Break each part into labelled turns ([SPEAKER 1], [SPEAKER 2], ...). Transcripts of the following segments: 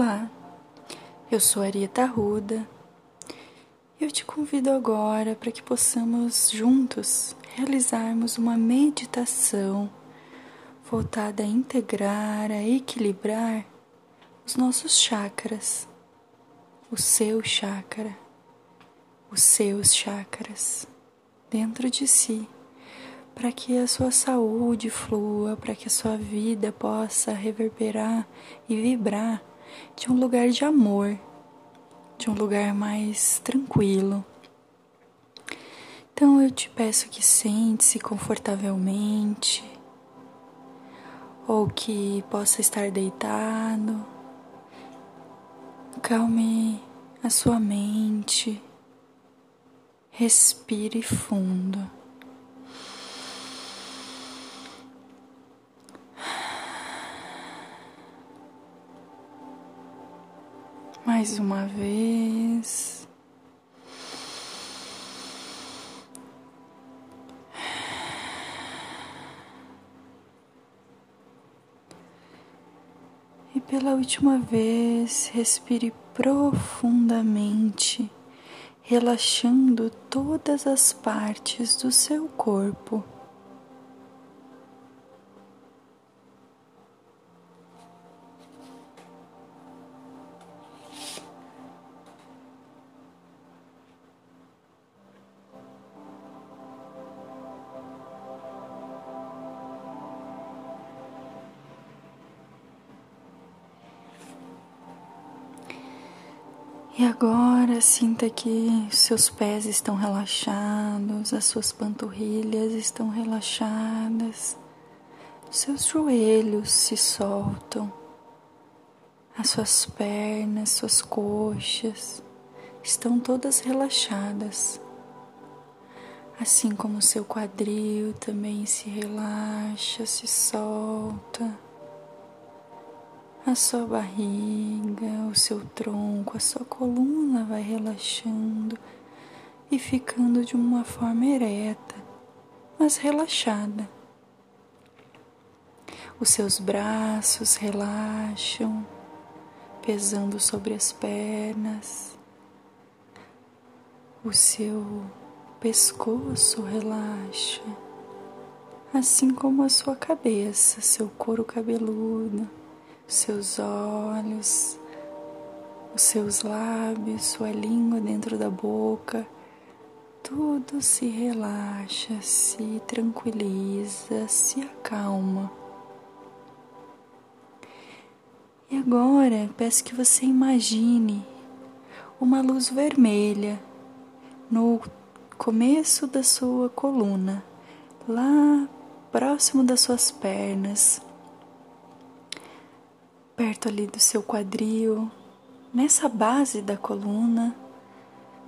[SPEAKER 1] Olá, eu sou Arieta Ruda e eu te convido agora para que possamos juntos realizarmos uma meditação voltada a integrar, a equilibrar os nossos chakras, o seu chakra, os seus chakras dentro de si, para que a sua saúde flua, para que a sua vida possa reverberar e vibrar de um lugar de amor, de um lugar mais tranquilo. Então eu te peço que sente-se confortavelmente, ou que possa estar deitado. Calme a sua mente, respire fundo. Mais uma vez. E pela última vez, respire profundamente, relaxando todas as partes do seu corpo. Sinta que seus pés estão relaxados, as suas panturrilhas estão relaxadas, seus joelhos se soltam, as suas pernas, suas coxas estão todas relaxadas, assim como seu quadril também se relaxa, se solta a sua barriga, o seu tronco, a sua coluna vai relaxando e ficando de uma forma ereta, mas relaxada. Os seus braços relaxam, pesando sobre as pernas. O seu pescoço relaxa, assim como a sua cabeça, seu couro cabeludo seus olhos, os seus lábios, sua língua dentro da boca, tudo se relaxa, se tranquiliza, se acalma. E agora peço que você imagine uma luz vermelha no começo da sua coluna, lá próximo das suas pernas perto ali do seu quadril, nessa base da coluna,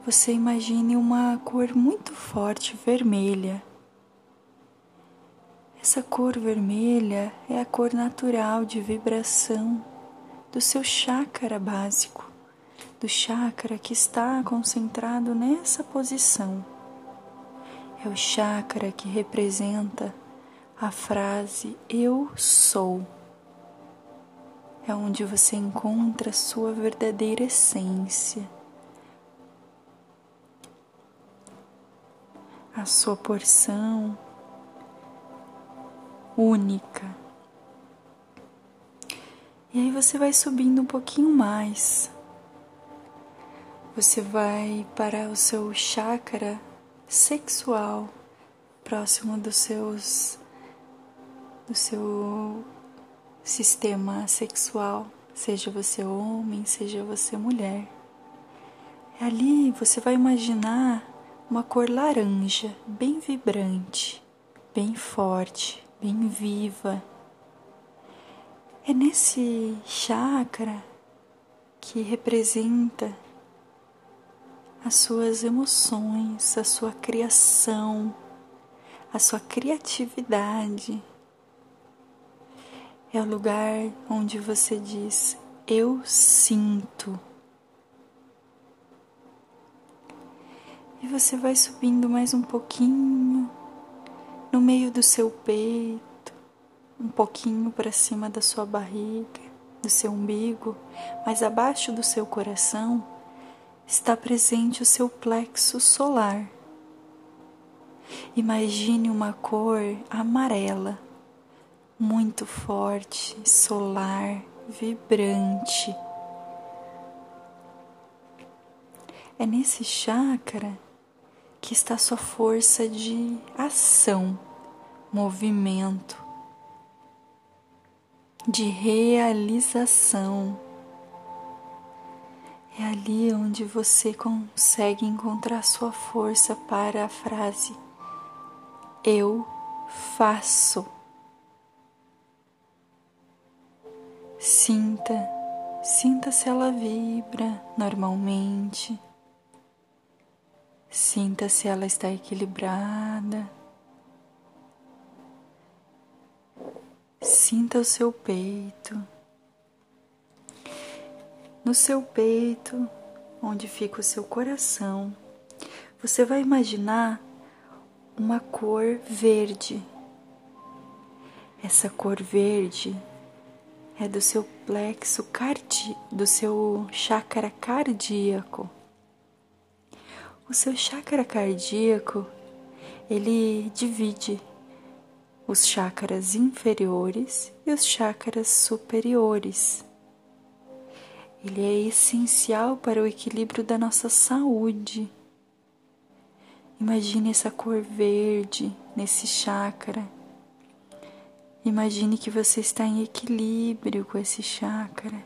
[SPEAKER 1] você imagine uma cor muito forte vermelha. Essa cor vermelha é a cor natural de vibração do seu chakra básico, do chakra que está concentrado nessa posição. É o chakra que representa a frase Eu sou é onde você encontra a sua verdadeira essência, a sua porção única. E aí você vai subindo um pouquinho mais. Você vai para o seu chakra sexual, próximo dos seus do seu sistema sexual, seja você homem, seja você mulher. Ali você vai imaginar uma cor laranja, bem vibrante, bem forte, bem viva. É nesse chakra que representa as suas emoções, a sua criação, a sua criatividade, é o lugar onde você diz: Eu sinto. E você vai subindo mais um pouquinho no meio do seu peito, um pouquinho para cima da sua barriga. do seu umbigo, mas abaixo do seu coração, está presente o seu plexo solar. Imagine uma cor amarela, muito forte, solar, vibrante. É nesse chakra que está sua força de ação, movimento, de realização. É ali onde você consegue encontrar sua força para a frase Eu faço. Sinta, sinta se ela vibra normalmente. Sinta se ela está equilibrada. Sinta o seu peito. No seu peito, onde fica o seu coração, você vai imaginar uma cor verde. Essa cor verde é do seu plexo cardíaco, do seu chakra cardíaco. O seu chakra cardíaco, ele divide os chakras inferiores e os chakras superiores. Ele é essencial para o equilíbrio da nossa saúde. Imagine essa cor verde nesse chakra. Imagine que você está em equilíbrio com esse chakra.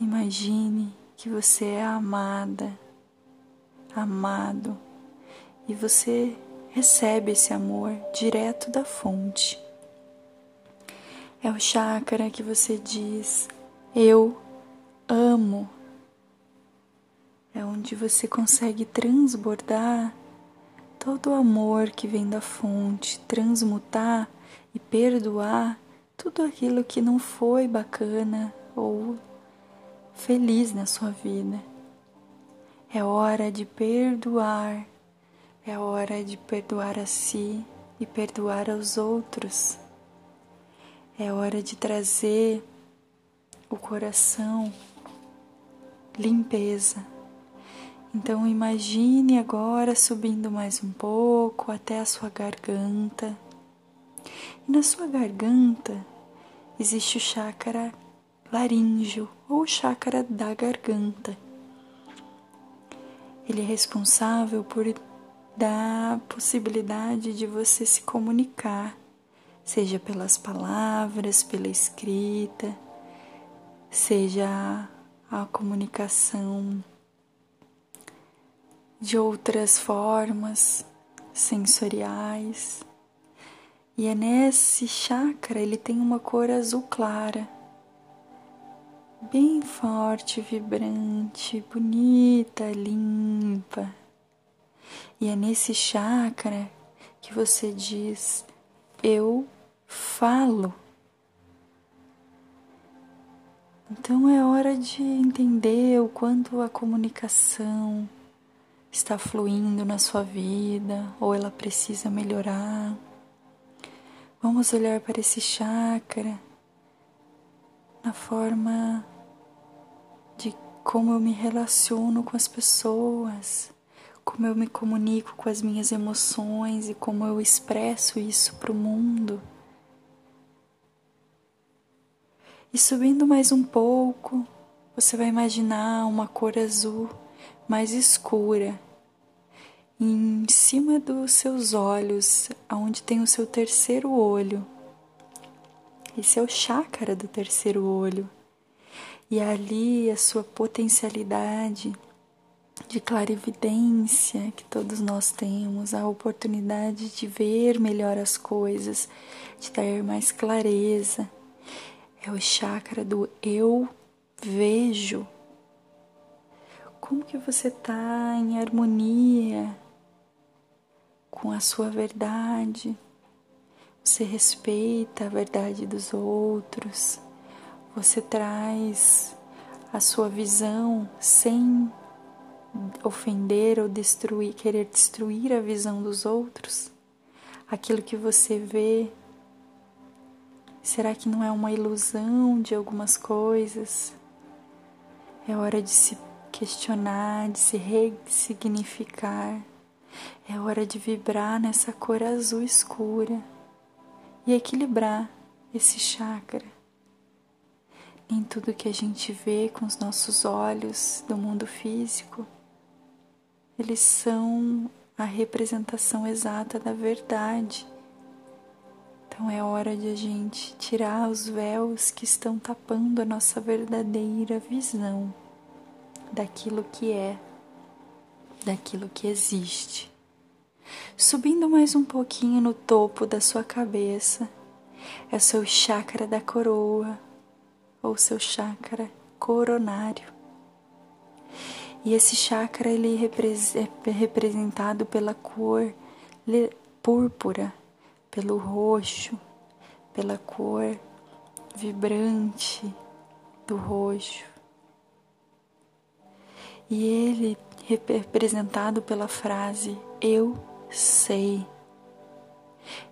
[SPEAKER 1] Imagine que você é amada, amado, e você recebe esse amor direto da fonte. É o chakra que você diz: Eu amo. É onde você consegue transbordar todo o amor que vem da fonte, transmutar e perdoar tudo aquilo que não foi bacana ou feliz na sua vida. É hora de perdoar, é hora de perdoar a si e perdoar aos outros. É hora de trazer o coração limpeza. Então imagine agora subindo mais um pouco até a sua garganta. E na sua garganta existe o chakra laríngeo ou chácara da garganta. Ele é responsável por dar possibilidade de você se comunicar, seja pelas palavras, pela escrita, seja a comunicação de outras formas sensoriais. E é nesse chakra ele tem uma cor azul clara bem forte, vibrante, bonita, limpa. E é nesse chakra que você diz: Eu falo. Então é hora de entender o quanto a comunicação está fluindo na sua vida ou ela precisa melhorar. Vamos olhar para esse chakra na forma de como eu me relaciono com as pessoas, como eu me comunico com as minhas emoções e como eu expresso isso para o mundo. E subindo mais um pouco, você vai imaginar uma cor azul mais escura em cima dos seus olhos, aonde tem o seu terceiro olho. Esse é o chácara do terceiro olho. E ali a sua potencialidade de clarividência que todos nós temos, a oportunidade de ver melhor as coisas, de ter mais clareza. É o chakra do eu vejo. Como que você está em harmonia com a sua verdade? Você respeita a verdade dos outros? Você traz a sua visão sem ofender ou destruir, querer destruir a visão dos outros? Aquilo que você vê Será que não é uma ilusão de algumas coisas? É hora de se questionar, de se ressignificar. É hora de vibrar nessa cor azul escura e equilibrar esse chakra. Nem tudo que a gente vê com os nossos olhos do mundo físico, eles são a representação exata da verdade. Então é hora de a gente tirar os véus que estão tapando a nossa verdadeira visão daquilo que é, daquilo que existe. Subindo mais um pouquinho no topo da sua cabeça, é o seu chakra da coroa ou seu chakra coronário. E esse chakra ele é representado pela cor púrpura pelo roxo, pela cor vibrante do roxo. E ele representado pela frase eu sei.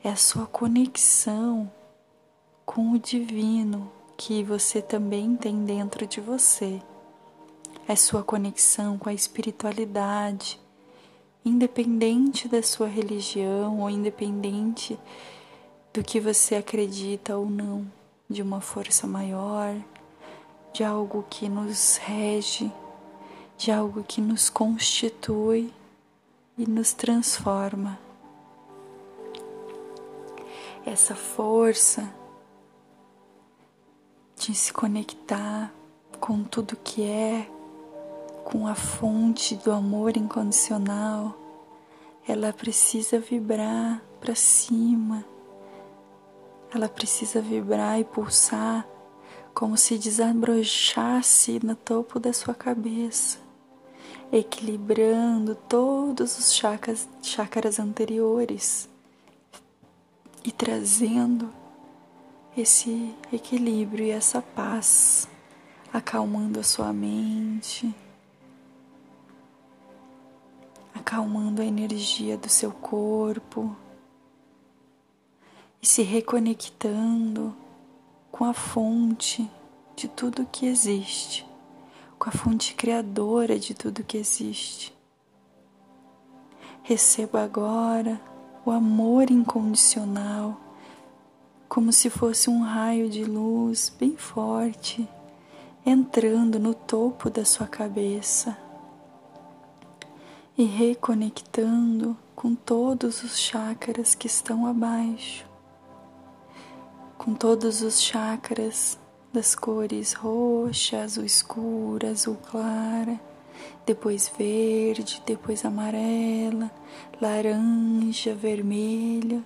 [SPEAKER 1] É a sua conexão com o divino que você também tem dentro de você. É sua conexão com a espiritualidade, independente da sua religião ou independente do que você acredita ou não, de uma força maior, de algo que nos rege, de algo que nos constitui e nos transforma. Essa força de se conectar com tudo que é, com a fonte do amor incondicional, ela precisa vibrar para cima, ela precisa vibrar e pulsar como se desabrochasse no topo da sua cabeça, equilibrando todos os chakras, chakras anteriores e trazendo esse equilíbrio e essa paz, acalmando a sua mente acalmando a energia do seu corpo e se reconectando com a fonte de tudo que existe, com a fonte criadora de tudo que existe. Receba agora o amor incondicional, como se fosse um raio de luz bem forte entrando no topo da sua cabeça e reconectando com todos os chakras que estão abaixo, com todos os chakras das cores roxa, azul escura, azul clara, depois verde, depois amarela, laranja, vermelho.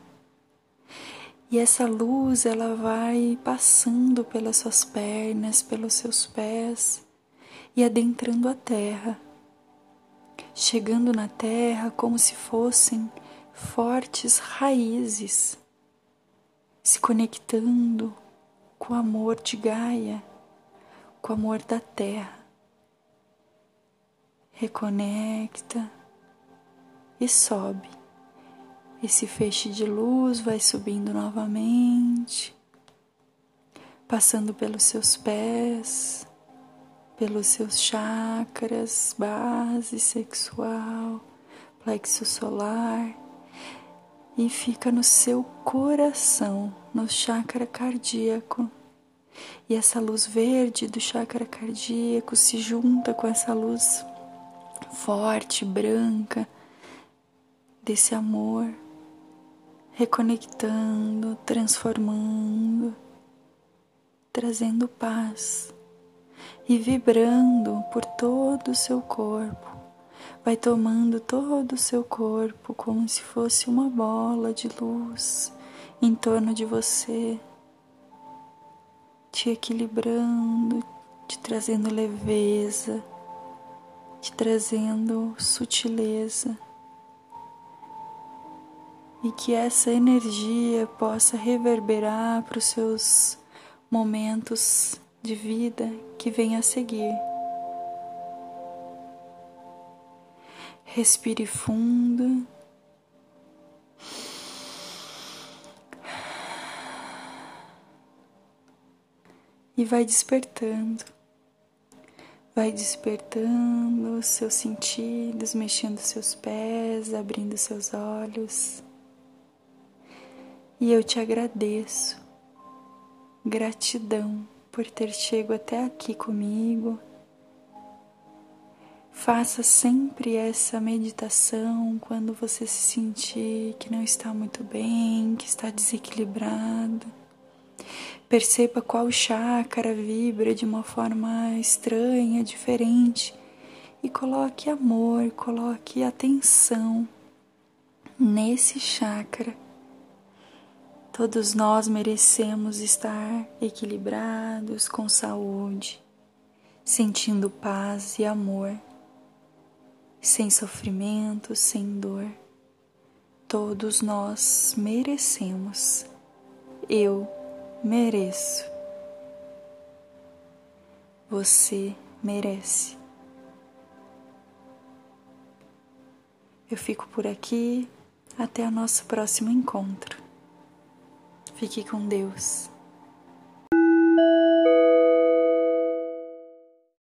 [SPEAKER 1] E essa luz ela vai passando pelas suas pernas, pelos seus pés e adentrando a terra chegando na terra como se fossem fortes raízes, se conectando com o amor de Gaia, com o amor da terra. Reconecta e sobe. Esse feixe de luz vai subindo novamente, passando pelos seus pés, pelos seus chakras, base sexual, plexo solar e fica no seu coração, no chakra cardíaco. E essa luz verde do chakra cardíaco se junta com essa luz forte, branca desse amor, reconectando, transformando, trazendo paz e vibrando por todo o seu corpo. Vai tomando todo o seu corpo como se fosse uma bola de luz em torno de você, te equilibrando, te trazendo leveza, te trazendo sutileza. E que essa energia possa reverberar para os seus momentos de vida que vem a seguir. Respire fundo. e vai despertando. Vai despertando os seus sentidos, mexendo seus pés, abrindo seus olhos. E eu te agradeço. Gratidão por ter chego até aqui comigo. Faça sempre essa meditação quando você se sentir que não está muito bem, que está desequilibrado. Perceba qual chácara vibra de uma forma estranha, diferente, e coloque amor, coloque atenção nesse chácara Todos nós merecemos estar equilibrados, com saúde, sentindo paz e amor, sem sofrimento, sem dor. Todos nós merecemos. Eu mereço. Você merece. Eu fico por aqui. Até o nosso próximo encontro. Fique com Deus.